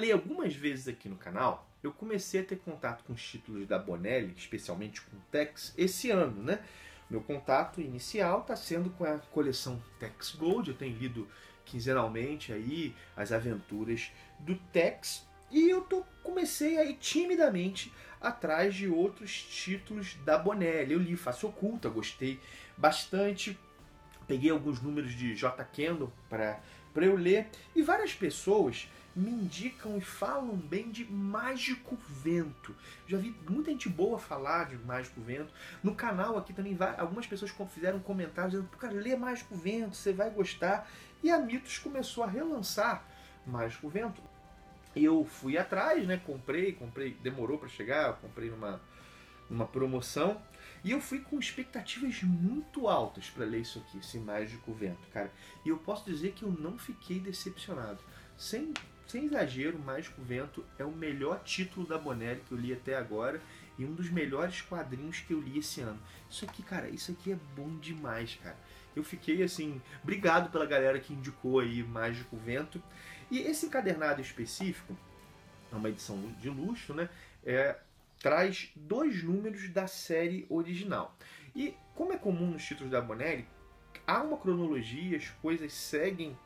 Falei algumas vezes aqui no canal, eu comecei a ter contato com os títulos da Bonelli, especialmente com o Tex, esse ano, né? Meu contato inicial está sendo com a coleção Tex Gold, eu tenho lido quinzenalmente aí as aventuras do Tex e eu tô, comecei aí timidamente atrás de outros títulos da Bonelli. Eu li Face Oculta, gostei bastante, peguei alguns números de J. Kendall para eu ler. E várias pessoas me indicam e falam bem de Mágico Vento. Já vi muita gente boa falar de Mágico Vento. No canal aqui também algumas pessoas fizeram comentários dizendo, cara, lê Mágico Vento, você vai gostar. E a Mitos começou a relançar Mágico Vento. Eu fui atrás, né? Comprei, comprei, demorou para chegar, comprei numa, numa promoção. E eu fui com expectativas muito altas para ler isso aqui, esse Mágico Vento, cara. E eu posso dizer que eu não fiquei decepcionado. Sem, sem exagero, Mágico Vento é o melhor título da Bonelli que eu li até agora e um dos melhores quadrinhos que eu li esse ano. Isso aqui, cara, isso aqui é bom demais, cara. Eu fiquei assim, obrigado pela galera que indicou aí Mágico Vento. E esse encadernado específico, é uma edição de luxo, né? É, traz dois números da série original. E como é comum nos títulos da Bonelli, há uma cronologia, as coisas seguem,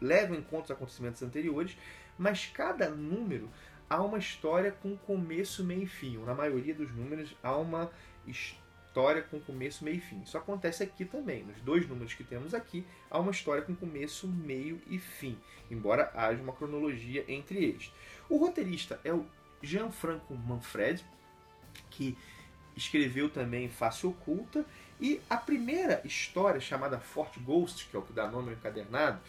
levam em conta os acontecimentos anteriores, mas cada número há uma história com começo, meio e fim. Na maioria dos números há uma história com começo, meio e fim. Isso acontece aqui também. Nos dois números que temos aqui, há uma história com começo, meio e fim, embora haja uma cronologia entre eles. O roteirista é o Gianfranco Manfred, que escreveu também Face Oculta, e a primeira história, chamada Fort Ghost, que é o que dá nome ao encadernado,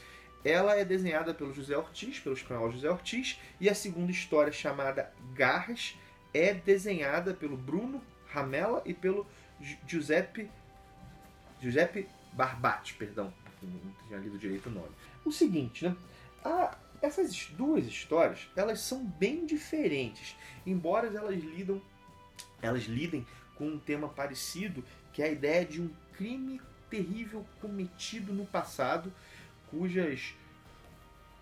ela é desenhada pelo José Ortiz, pelo espanhol José Ortiz, e a segunda história, chamada Garras, é desenhada pelo Bruno Ramela e pelo Giuseppe, Giuseppe Barbati, perdão, não tinha lido direito o nome. O seguinte, né? A, essas duas histórias, elas são bem diferentes, embora elas lidam, elas lidem com um tema parecido, que é a ideia de um crime terrível cometido no passado, cujas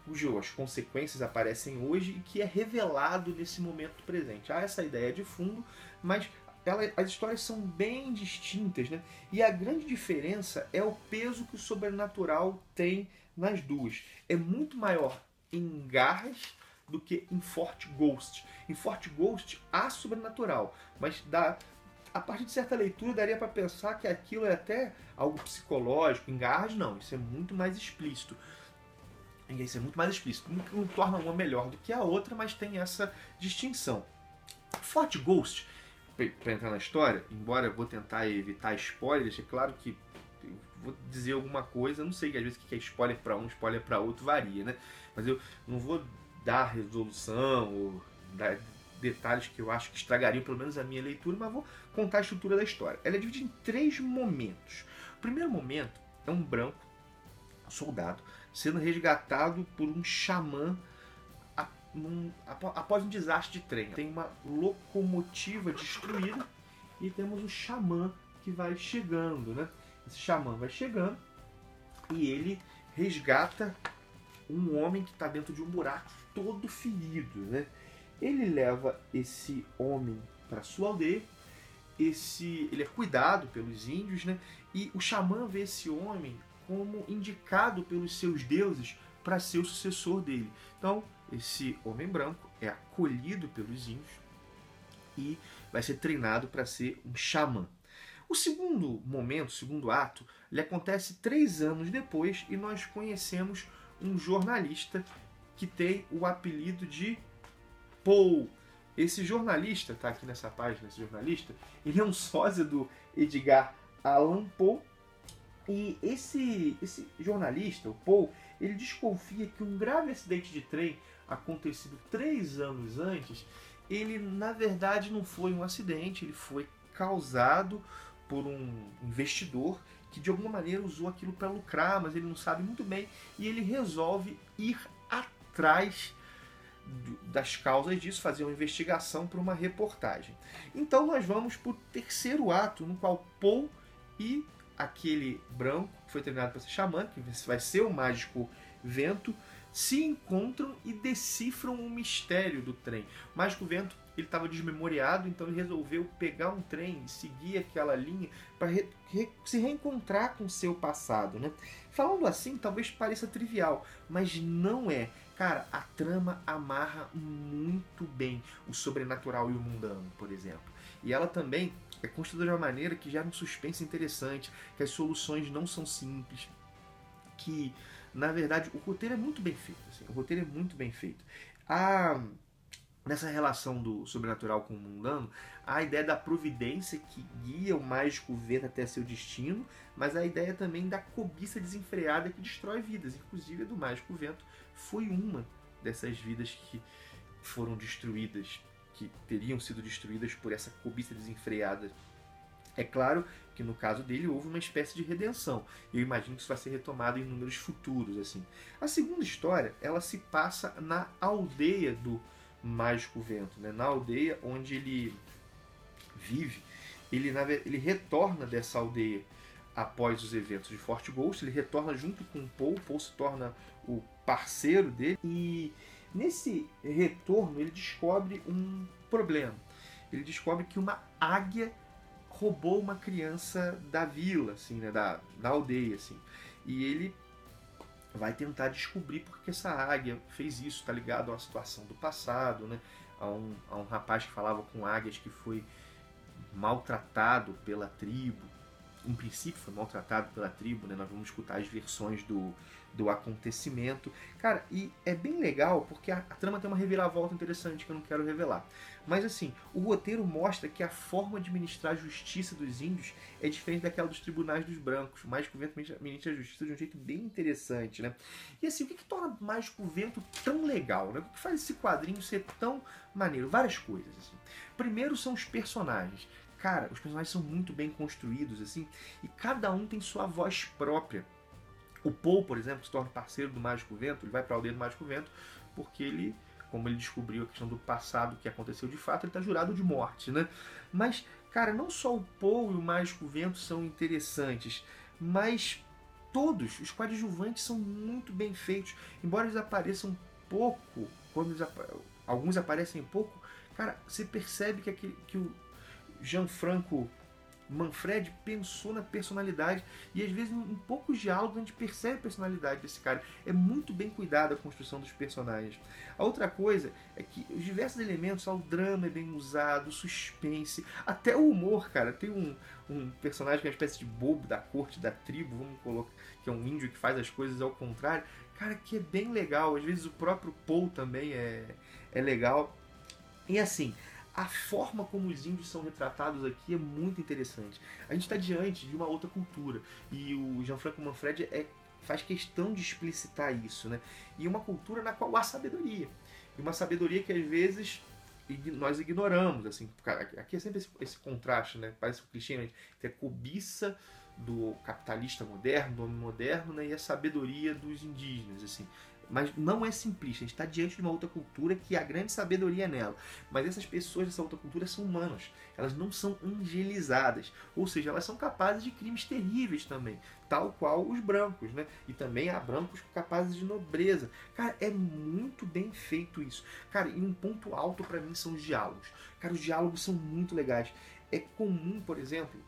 cujas consequências aparecem hoje e que é revelado nesse momento presente. Há essa ideia de fundo, mas ela, as histórias são bem distintas, né? E a grande diferença é o peso que o sobrenatural tem nas duas. É muito maior em Garras do que em Fort Ghost. Em Fort Ghost há sobrenatural, mas dá, a partir de certa leitura daria para pensar que aquilo é até algo psicológico. Em Garras não, isso é muito mais explícito. Isso é muito mais explícito. Não, não torna uma melhor do que a outra, mas tem essa distinção. Fort Ghost, para entrar na história, embora eu vou tentar evitar spoilers, é claro que vou dizer alguma coisa, não sei, às vezes que é spoiler para um, spoiler para outro varia, né? Mas eu não vou dar resolução ou dar detalhes que eu acho que estragariam pelo menos a minha leitura, mas vou contar a estrutura da história. Ela é dividida em três momentos. O primeiro momento é um branco, um soldado, sendo resgatado por um xamã após um desastre de trem. Tem uma locomotiva destruída e temos o xamã que vai chegando, né? Esse xamã vai chegando e ele resgata um homem que está dentro de um buraco todo ferido, né? Ele leva esse homem para sua aldeia. Esse, ele é cuidado pelos índios, né? E o xamã vê esse homem como indicado pelos seus deuses para ser o sucessor dele. Então, esse homem branco é acolhido pelos índios e vai ser treinado para ser um xamã. O segundo momento, o segundo ato, ele acontece três anos depois e nós conhecemos um jornalista que tem o apelido de Paul. Esse jornalista, tá aqui nessa página, esse jornalista, ele é um sósia do Edgar Allan Poe. E esse, esse jornalista, o Paul, ele desconfia que um grave acidente de trem acontecido três anos antes, ele na verdade não foi um acidente, ele foi causado por um investidor que de alguma maneira usou aquilo para lucrar, mas ele não sabe muito bem e ele resolve ir atrás das causas disso, fazer uma investigação para uma reportagem. Então nós vamos para o terceiro ato, no qual Paul e aquele branco, que foi treinado para ser xamã, que vai ser o mágico vento, se encontram e decifram o mistério do trem. O mágico vento ele estava desmemoriado, então ele resolveu pegar um trem e seguir aquela linha para re, re, se reencontrar com seu passado. Né? Falando assim, talvez pareça trivial, mas não é. Cara, a trama amarra muito bem o sobrenatural e o mundano, por exemplo. E ela também é construída de uma maneira que gera um suspense interessante, que as soluções não são simples, que na verdade o roteiro é muito bem feito. Assim, o roteiro é muito bem feito. A nessa relação do sobrenatural com o mundano, a ideia da providência que guia o mágico vento até seu destino, mas a ideia também da cobiça desenfreada que destrói vidas, inclusive a do mágico vento foi uma dessas vidas que foram destruídas, que teriam sido destruídas por essa cobiça desenfreada. É claro que no caso dele houve uma espécie de redenção. Eu imagino que isso vai ser retomado em números futuros assim. A segunda história, ela se passa na aldeia do Mágico Vento, né? na aldeia onde ele vive. Ele, ele retorna dessa aldeia após os eventos de Fort Ghost, ele retorna junto com o Paul, Paul se torna o parceiro dele e nesse retorno ele descobre um problema. Ele descobre que uma águia roubou uma criança da vila, assim, né, da, da aldeia, assim. E ele vai tentar descobrir porque essa águia fez isso, tá ligado a uma situação do passado, né? A um, a um rapaz que falava com águias que foi maltratado pela tribo. Em princípio foi maltratado pela tribo, né? Nós vamos escutar as versões do, do acontecimento. Cara, e é bem legal porque a, a, trama tem uma reviravolta interessante que eu não quero revelar. Mas assim, o roteiro mostra que a forma de ministrar a justiça dos índios é diferente daquela dos tribunais dos brancos. Mágico Vento ministra a justiça de um jeito bem interessante, né? E assim, o que, que torna Mágico Vento tão legal, né? O que faz esse quadrinho ser tão maneiro? Várias coisas, assim. Primeiro são os personagens. Cara, os personagens são muito bem construídos, assim, e cada um tem sua voz própria. O Paul, por exemplo, se torna parceiro do Mágico Vento, ele vai para a aldeia do Mágico Vento porque ele, como ele descobriu a questão do passado que aconteceu de fato, ele está jurado de morte, né? Mas, cara, não só o Paul e o Mágico Vento são interessantes, mas todos os coadjuvantes são muito bem feitos, embora eles apareçam pouco, quando eles, alguns aparecem pouco, cara, você percebe que, aquele, que o Gianfranco Manfred pensou na personalidade e às vezes em poucos diálogos a gente percebe a personalidade desse cara. É muito bem cuidada a construção dos personagens. A outra coisa é que os diversos elementos, o drama é bem usado, o suspense, até o humor, cara. Tem um, um personagem que é uma espécie de bobo da corte, da tribo, vamos colocar, que é um índio que faz as coisas ao contrário. Cara, que é bem legal. Às vezes o próprio Paul também é, é legal. E assim, a forma como os índios são retratados aqui é muito interessante. A gente está diante de uma outra cultura e o Gianfranco Manfredi é, faz questão de explicitar isso, né? E uma cultura na qual há sabedoria. E uma sabedoria que às vezes nós ignoramos, assim, aqui é sempre esse, esse contraste, né? Parece um clichê? Tem a cobiça do capitalista moderno, do homem moderno, né? E a sabedoria dos indígenas, assim. Mas não é simplista, a gente está diante de uma outra cultura que a grande sabedoria nela. Mas essas pessoas dessa outra cultura são humanas, elas não são angelizadas. Ou seja, elas são capazes de crimes terríveis também, tal qual os brancos, né? E também há brancos capazes de nobreza. Cara, é muito bem feito isso. Cara, e um ponto alto para mim são os diálogos. Cara, os diálogos são muito legais. É comum, por exemplo,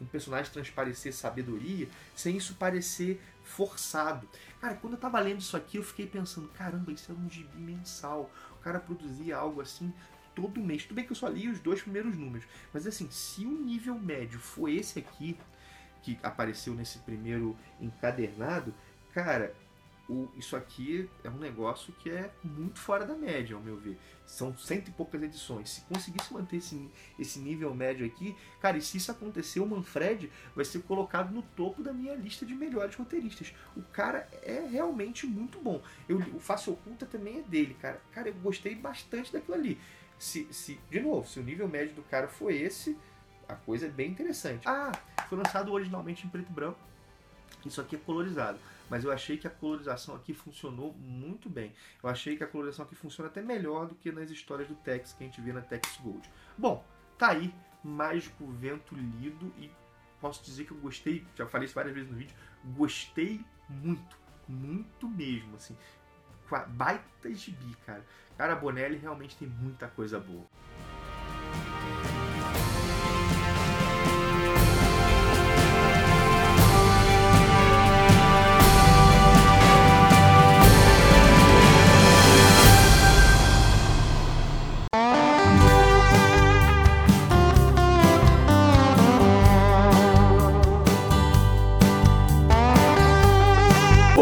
um personagem transparecer sabedoria sem isso parecer forçado. Cara, quando eu tava lendo isso aqui, eu fiquei pensando, caramba, isso é um gibi mensal. O cara produzia algo assim todo mês. Tudo bem que eu só li os dois primeiros números, mas assim, se o nível médio for esse aqui, que apareceu nesse primeiro encadernado, cara, o, isso aqui é um negócio que é muito fora da média, ao meu ver. São cento e poucas edições. Se conseguisse manter esse, esse nível médio aqui, cara, e se isso acontecer, o Manfred vai ser colocado no topo da minha lista de melhores roteiristas. O cara é realmente muito bom. Eu, o Face Oculta também é dele, cara. Cara, eu gostei bastante daquilo ali. Se, se, de novo, se o nível médio do cara foi esse, a coisa é bem interessante. Ah, foi lançado originalmente em preto e branco. Isso aqui é colorizado. Mas eu achei que a colorização aqui funcionou muito bem. Eu achei que a colorização aqui funciona até melhor do que nas histórias do Tex que a gente vê na Tex Gold. Bom, tá aí. Mágico Vento lido e posso dizer que eu gostei, já falei isso várias vezes no vídeo, gostei muito, muito mesmo, assim. Baita gibi, cara. Cara, Bonelli realmente tem muita coisa boa.